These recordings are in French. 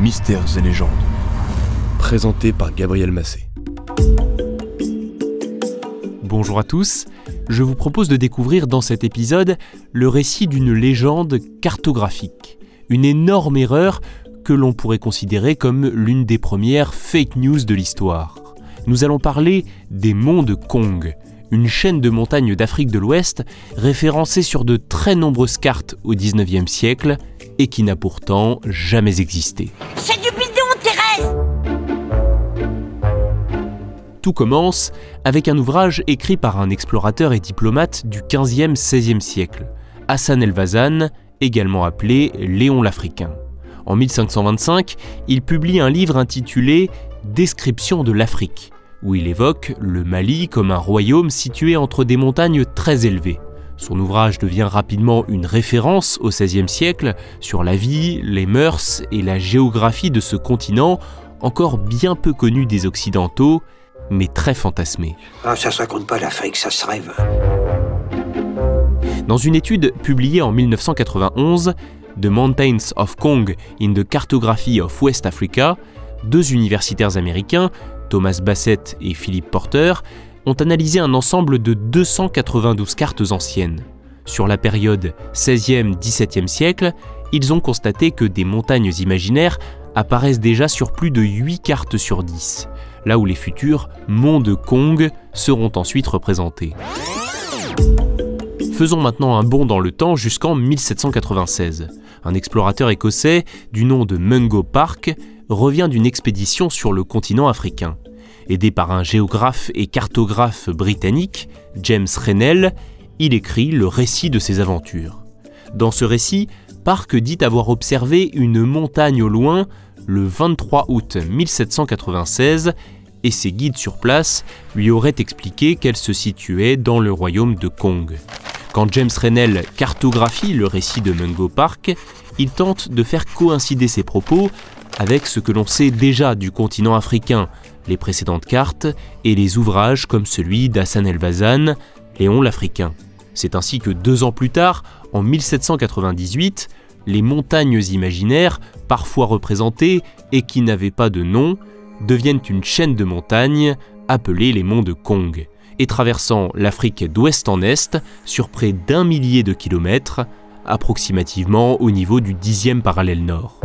Mystères et légendes. Présenté par Gabriel Massé. Bonjour à tous, je vous propose de découvrir dans cet épisode le récit d'une légende cartographique. Une énorme erreur que l'on pourrait considérer comme l'une des premières fake news de l'histoire. Nous allons parler des monts de Kong, une chaîne de montagnes d'Afrique de l'Ouest référencée sur de très nombreuses cartes au XIXe siècle et qui n'a pourtant jamais existé. C'est du bidon, Thérèse Tout commence avec un ouvrage écrit par un explorateur et diplomate du 15e-16e siècle, Hassan el-Wazan, également appelé Léon l'Africain. En 1525, il publie un livre intitulé Description de l'Afrique, où il évoque le Mali comme un royaume situé entre des montagnes très élevées. Son ouvrage devient rapidement une référence au XVIe siècle sur la vie, les mœurs et la géographie de ce continent encore bien peu connu des Occidentaux, mais très fantasmé. Ah, ça se raconte pas l'Afrique, ça se rêve. Dans une étude publiée en 1991, The Mountains of Kong in the Cartography of West Africa, deux universitaires américains, Thomas Bassett et Philip Porter, ont analysé un ensemble de 292 cartes anciennes. Sur la période 16e-17e siècle, ils ont constaté que des montagnes imaginaires apparaissent déjà sur plus de 8 cartes sur 10, là où les futurs monts de Kong seront ensuite représentés. Faisons maintenant un bond dans le temps jusqu'en 1796. Un explorateur écossais du nom de Mungo Park revient d'une expédition sur le continent africain. Aidé par un géographe et cartographe britannique, James Rennell, il écrit le récit de ses aventures. Dans ce récit, Park dit avoir observé une montagne au loin le 23 août 1796 et ses guides sur place lui auraient expliqué qu'elle se situait dans le royaume de Kong. Quand James Rennell cartographie le récit de Mungo Park, il tente de faire coïncider ses propos avec ce que l'on sait déjà du continent africain, les précédentes cartes et les ouvrages comme celui d'Hassan el-Wazan, Léon l'Africain. C'est ainsi que deux ans plus tard, en 1798, les montagnes imaginaires, parfois représentées et qui n'avaient pas de nom, deviennent une chaîne de montagnes appelée les monts de Kong, et traversant l'Afrique d'ouest en est sur près d'un millier de kilomètres, approximativement au niveau du dixième parallèle nord.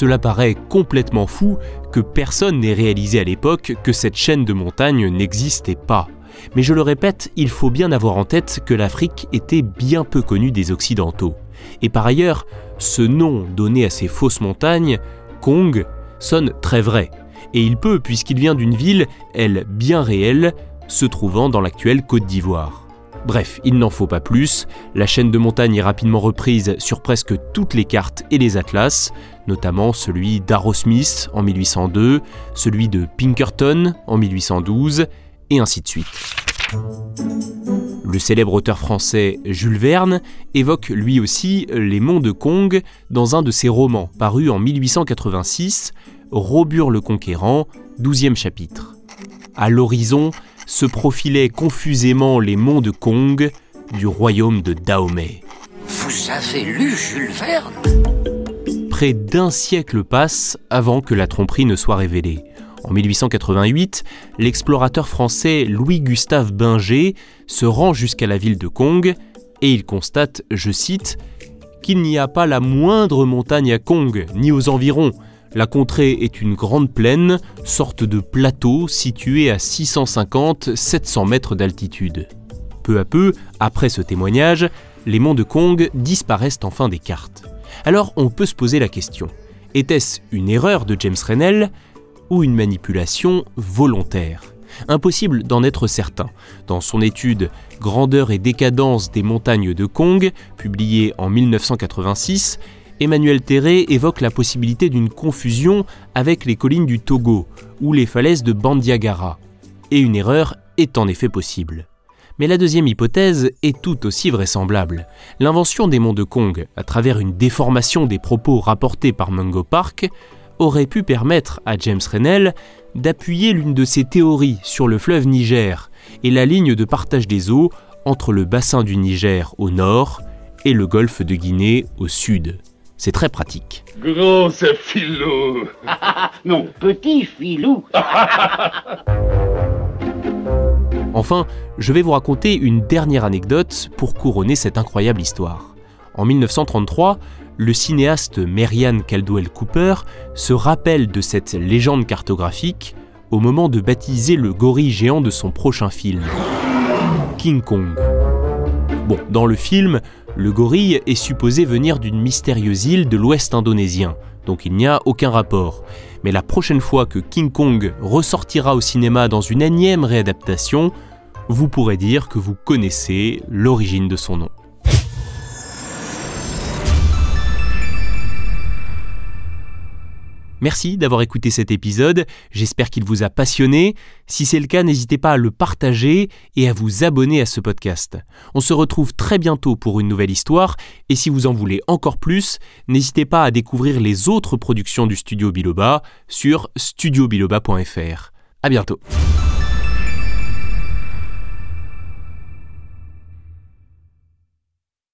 Cela paraît complètement fou que personne n'ait réalisé à l'époque que cette chaîne de montagnes n'existait pas. Mais je le répète, il faut bien avoir en tête que l'Afrique était bien peu connue des Occidentaux. Et par ailleurs, ce nom donné à ces fausses montagnes, Kong, sonne très vrai. Et il peut, puisqu'il vient d'une ville, elle bien réelle, se trouvant dans l'actuelle Côte d'Ivoire. Bref, il n'en faut pas plus, la chaîne de montagnes est rapidement reprise sur presque toutes les cartes et les atlas, notamment celui d'Arrowsmith en 1802, celui de Pinkerton en 1812, et ainsi de suite. Le célèbre auteur français Jules Verne évoque lui aussi les monts de Kong dans un de ses romans paru en 1886, Robur le Conquérant, 12e chapitre. À l'horizon se profilaient confusément les monts de Kong du royaume de Dahomey. Vous avez lu Jules Verne? Près d'un siècle passe avant que la tromperie ne soit révélée. En 1888, l'explorateur français Louis-Gustave Binger se rend jusqu'à la ville de Kong et il constate, je cite, qu'il n'y a pas la moindre montagne à Kong, ni aux environs. La contrée est une grande plaine, sorte de plateau situé à 650-700 mètres d'altitude. Peu à peu, après ce témoignage, les monts de Kong disparaissent enfin des cartes. Alors on peut se poser la question, était-ce une erreur de James Rennell ou une manipulation volontaire? Impossible d'en être certain. Dans son étude Grandeur et décadence des montagnes de Kong, publiée en 1986, Emmanuel Terré évoque la possibilité d'une confusion avec les collines du Togo ou les falaises de Bandiagara. Et une erreur est en effet possible. Mais la deuxième hypothèse est tout aussi vraisemblable. L'invention des monts de Kong, à travers une déformation des propos rapportés par Mungo Park, aurait pu permettre à James Rennell d'appuyer l'une de ses théories sur le fleuve Niger et la ligne de partage des eaux entre le bassin du Niger au nord et le golfe de Guinée au sud. C'est très pratique. C'est filou Non, petit filou Enfin, je vais vous raconter une dernière anecdote pour couronner cette incroyable histoire. En 1933, le cinéaste Marianne Caldwell Cooper se rappelle de cette légende cartographique au moment de baptiser le gorille géant de son prochain film, King Kong. Dans le film, le gorille est supposé venir d'une mystérieuse île de l'ouest indonésien, donc il n'y a aucun rapport. Mais la prochaine fois que King Kong ressortira au cinéma dans une énième réadaptation, vous pourrez dire que vous connaissez l'origine de son nom. Merci d'avoir écouté cet épisode, j'espère qu'il vous a passionné. Si c'est le cas, n'hésitez pas à le partager et à vous abonner à ce podcast. On se retrouve très bientôt pour une nouvelle histoire, et si vous en voulez encore plus, n'hésitez pas à découvrir les autres productions du studio Biloba sur studiobiloba.fr. À bientôt.